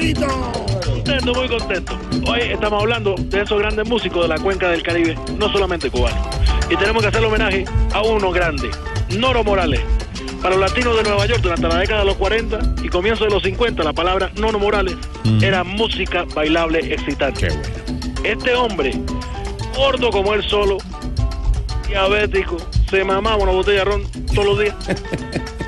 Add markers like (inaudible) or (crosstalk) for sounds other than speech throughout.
Barbarito? Contento, muy contento. Hoy estamos hablando de esos grandes músicos de la cuenca del Caribe, no solamente cubanos. Y tenemos que hacer homenaje a uno grande, Noro Morales. Para los latinos de Nueva York durante la década de los 40 y comienzo de los 50, la palabra Nono Morales era música bailable excitante. Este hombre, gordo como él solo, diabético, se mamaba una botella de ron todos los días. (laughs)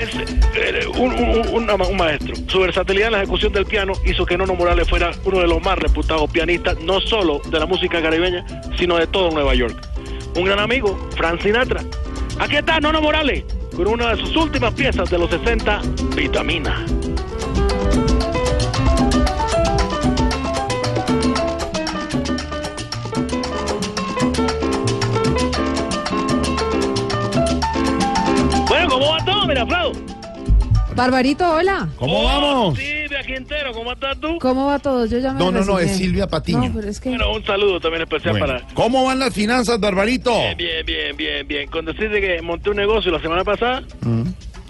Es eh, un, maestro. Su versatilidad en la ejecución del piano hizo que Nono Morales fuera uno de los más reputados pianistas, no solo de la música caribeña, sino de todo Nueva York. Un gran amigo, Frank Sinatra. Aquí está Nono Morales, con una de sus últimas piezas de los 60, Vitamina. Bueno, ¿cómo va Miraflado? Barbarito, hola. ¿Cómo vamos? Silvia Quintero, ¿cómo estás tú? ¿Cómo va todo? Yo ya me No, no, no, es Silvia Patiño. No, pero es que... Bueno, un saludo también especial Bueno, para... ¿Cómo van las finanzas, Barbarito? Bien, bien, bien, bien. Con decirte que monté un negocio la semana pasada.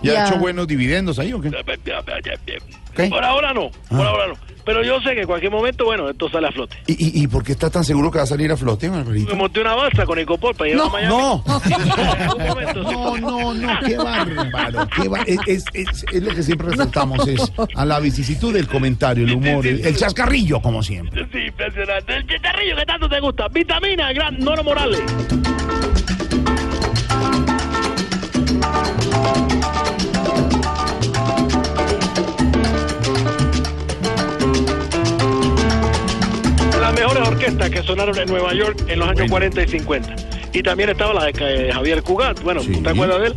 ¿Ya Ya. ha hecho buenos dividendos ahí o qué? ¿Qué? Por ahora no, por Ah. ahora no. Pero yo sé que en cualquier momento, bueno, esto sale a flote. ¿Y, y, y por qué está tan seguro que va a salir a flote, Barbarito? Me monté una balsa con Icopor para llevar a Miami. No, (laughs) no, no, no, qué bárbaro. Qué es, es, es- es lo que siempre resaltamos, es a la vicisitud del comentario, el humor, el, el chascarrillo, como siempre. Sí, impresionante. El chicharrillo que tanto te gusta. Vitamina, gran Nono Morales. Sonaron en Nueva York en los años Bueno. 40 y 50. Y también estaba la de eh, Javier Cugat. Bueno, Sí. ¿te acuerdas de él?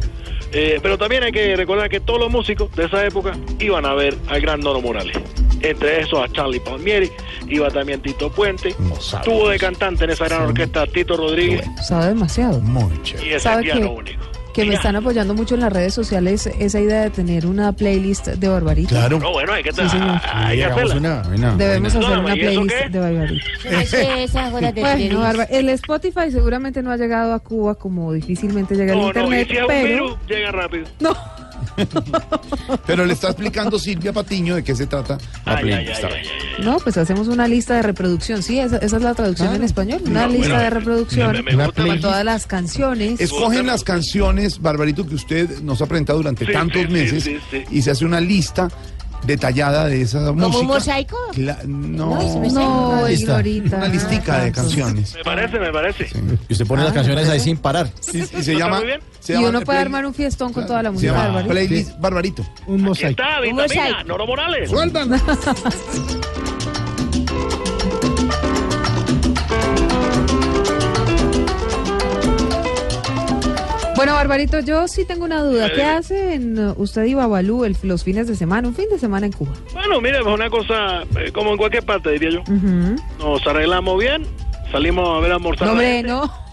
Eh, pero también hay que recordar que todos los músicos de esa época iban a ver al gran Nono Morales. Entre esos a Charlie Palmieri, iba también Tito Puente, No tuvo de cantante en esa gran orquesta Tito Rodríguez Sabe demasiado. Chévere. y ese ¿Sabe piano único. Que me están apoyando mucho en las redes sociales esa idea de tener una playlist de Barbarito. Claro. No, bueno, hay que, Sí, señor. hay que Hagamos hacerla. una, Debemos hacer No, una ¿y eso playlist de Barbarito. Bueno, Barba- el Spotify seguramente no ha llegado a Cuba como difícilmente llega el No, no, y internet, si un pero virus, llega rápido. no. (laughs) Pero le está explicando Silvia Patiño de qué se trata la Ay, ay, ay. No, pues hacemos una lista de reproducción. Sí, esa, esa es la traducción en español. Una No, lista bueno, de reproducción me- me gusta con todas las canciones. Escogen las canciones, Barbarito, que usted nos ha presentado durante Sí, tantos sí, sí, meses sí, sí. y se hace una lista detallada de esa música. un mosaico? No, No, se me No, una lista, una listica de canciones. Me parece, me parece. Y usted pone las canciones ahí sin parar. Y, y se ¿Está llama. muy bien? se Y llama uno puede play- armar un fiestón con toda la música llama Barbarito. playlist Barbarito. Un Aquí está, vitamina, mosaico. Noro Morales. Sueltan. (laughs) Bueno, Barbarito, yo sí tengo una duda. ¿Qué Dime. hacen uh, usted y Babalú el- los fines de semana? Un fin de semana en Cuba. Bueno, mire, es una cosa eh, como en cualquier parte, diría yo. Nos arreglamos bien, salimos a ver a almorzar. No, (laughs) a la hombre, gente. no.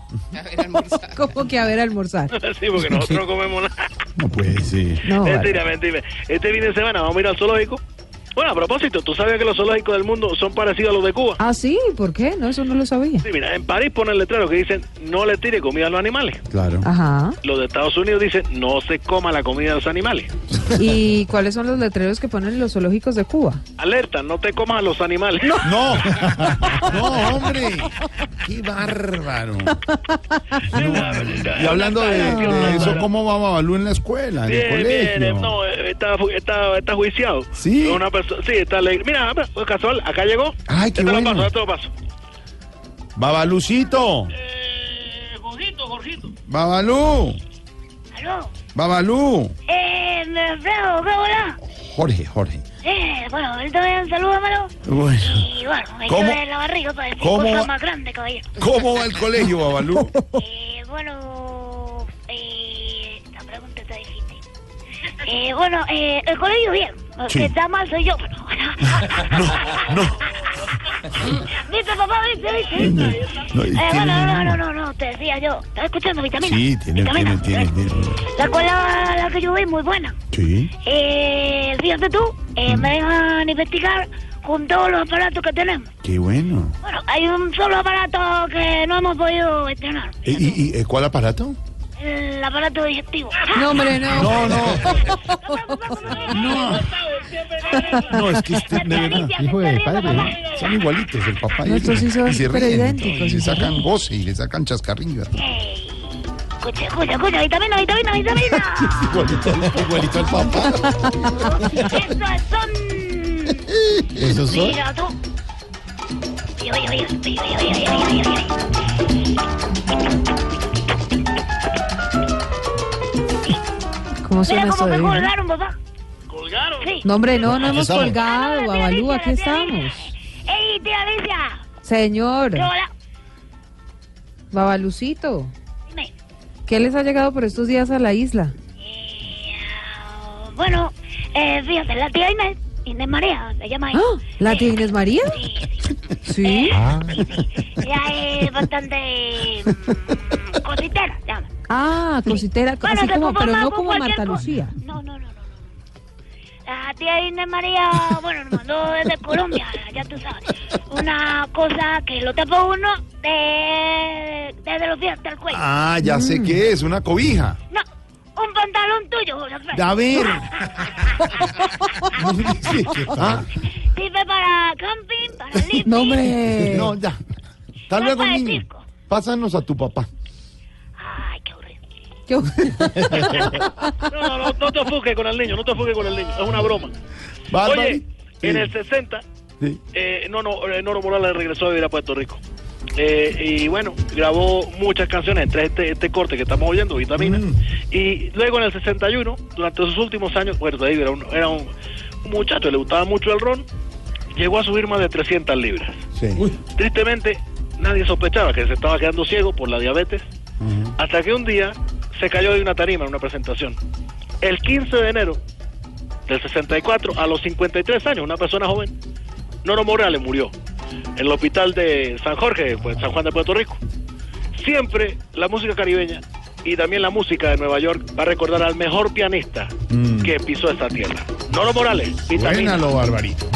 ¿Cómo que a ver almorzar? (laughs) sí, porque nosotros no comemos nada. No puede ser. No, mentira, mentira. Este fin de semana vamos a ir al zoológico. Bueno, a propósito, ¿tú sabes que los zoológicos del mundo son parecidos a los de Cuba? Ah, sí, ¿por qué? No, eso no lo sabía. Sí, mira, en París ponen letrero que dicen no le tire comida a los animales. Claro. Ajá. Los de Estados Unidos dicen no se coma la comida de los animales. (laughs) ¿Y cuáles son los letreros que ponen en los zoológicos de Cuba? Alerta, no te comas a los animales. No, no, (laughs) hombre. Qué bárbaro. Y hablando de, de eso, ¿cómo va Babalú en la escuela, en el colegio? bien, no, eh, está, está, está juiciado. Sí. Es Una perso- sí, está alegre. Mira, pues, casual, acá llegó. Ay, qué Ya te bueno. lo paso, ya te lo paso. Babalucito, Eh, Jorgito, Jorgito. Babalú, ¿Aló? Babalú. Eh, me Alfredo, ¿qué hola? Jorge, Jorge. Eh, bueno, él también salúdamelo. Bueno, Y bueno, me ¿Cómo? lleve la barriga para decir ¿Cómo? cosas más grandes, caballero. ¿cómo va el colegio, Babalú? Eh, bueno, eh, la pregunta está difícil. Eh, bueno, eh, el colegio bien. El Sí. que está mal soy yo, pero... No, (laughs) ¿Viste, papá? ¿Viste, viste? no. no, Eh, bueno, no, no, no, no, te decía yo. ¿Estás escuchando vitamina? Sí, tiene, tiene, Vitamina. tiene, tiene. La escuela la que yo voy muy buena. Sí. Eh, fíjate tú, eh, me dejan investigar con todos los aparatos que tenemos. Qué bueno. Bueno, hay un solo aparato que no hemos podido estrenar. ¿Y, y- y, cuál aparato? el aparato digestivo. No, hombre, no. No, no. no. No, es que usted de verdad, hijo de padre, ¿no? son igualitos el papá y Nosotros sí son y se ríen, y le sacan goce y le sacan chascarrillo. Escucha, escucha, escucha, vitamina, vitamina, vitamina. igualito, igualito al papá. Esos son. Esos son. Mira tú. Oye, oye, oye, oye, oye, oye, oye, oye. ¿Cómo Mira suena cómo esto me de colgaron, papá. ¿Colgaron? Sí. No, hombre, no, no hemos estamos. colgado, Babalú, aquí estamos. ¡Ey, tía Alicia! Señor, Hola. Babalucito, Dime. ¿qué les ha llegado por estos días a la isla? Eh, ah, bueno, eh, fíjate, la tía Inés, Inés María, se llama ella. ¡Ah! ¿La tía Inés María? Sí, sí, Sí. sí, sí. Ella es bastante mm, cositera. Ah, cositera, Bueno, así se como, pero no como Marta. Lucía. No, no, no, no, no. La tía Inés María, bueno, nos mandó desde Colombia, ya tú sabes. Una cosa que lo tapa uno de, desde los pies hasta el cuello. Ah, ya sé qué es, una cobija. No, un pantalón tuyo, José. A ver. (laughs) (laughs) Ah, Sirve para camping, para. No, hombre. no, ya. No luego, niño. Pásanos a tu papá. (laughs) No, no, no, no te enfoques con el niño, no te enfoques con el niño, es una broma. Bárbaro. Oye, Sí. en el 60, Sí. eh, no, no, eh, Noro Morales regresó a vivir a Puerto Rico. Eh, y bueno, grabó muchas canciones, entre este, este corte que estamos oyendo, Vitamina. Mm. Y luego en el 61, durante sus últimos años, bueno, era un, era un, muchacho, le gustaba mucho el ron, llegó a subir más de 300 libras. Sí. Tristemente, nadie sospechaba que se estaba quedando ciego por la diabetes, hasta que un día se cayó de una tarima en una presentación. El 15 de enero del 64, a los 53 años, una persona joven, Noro Morales murió en el hospital de San Jorge, pues, San Juan de Puerto Rico. Siempre la música caribeña y también la música de Nueva York va a recordar al mejor pianista Mm. que pisó esta tierra. Noro Morales, vitamina. Buena lo barbarito.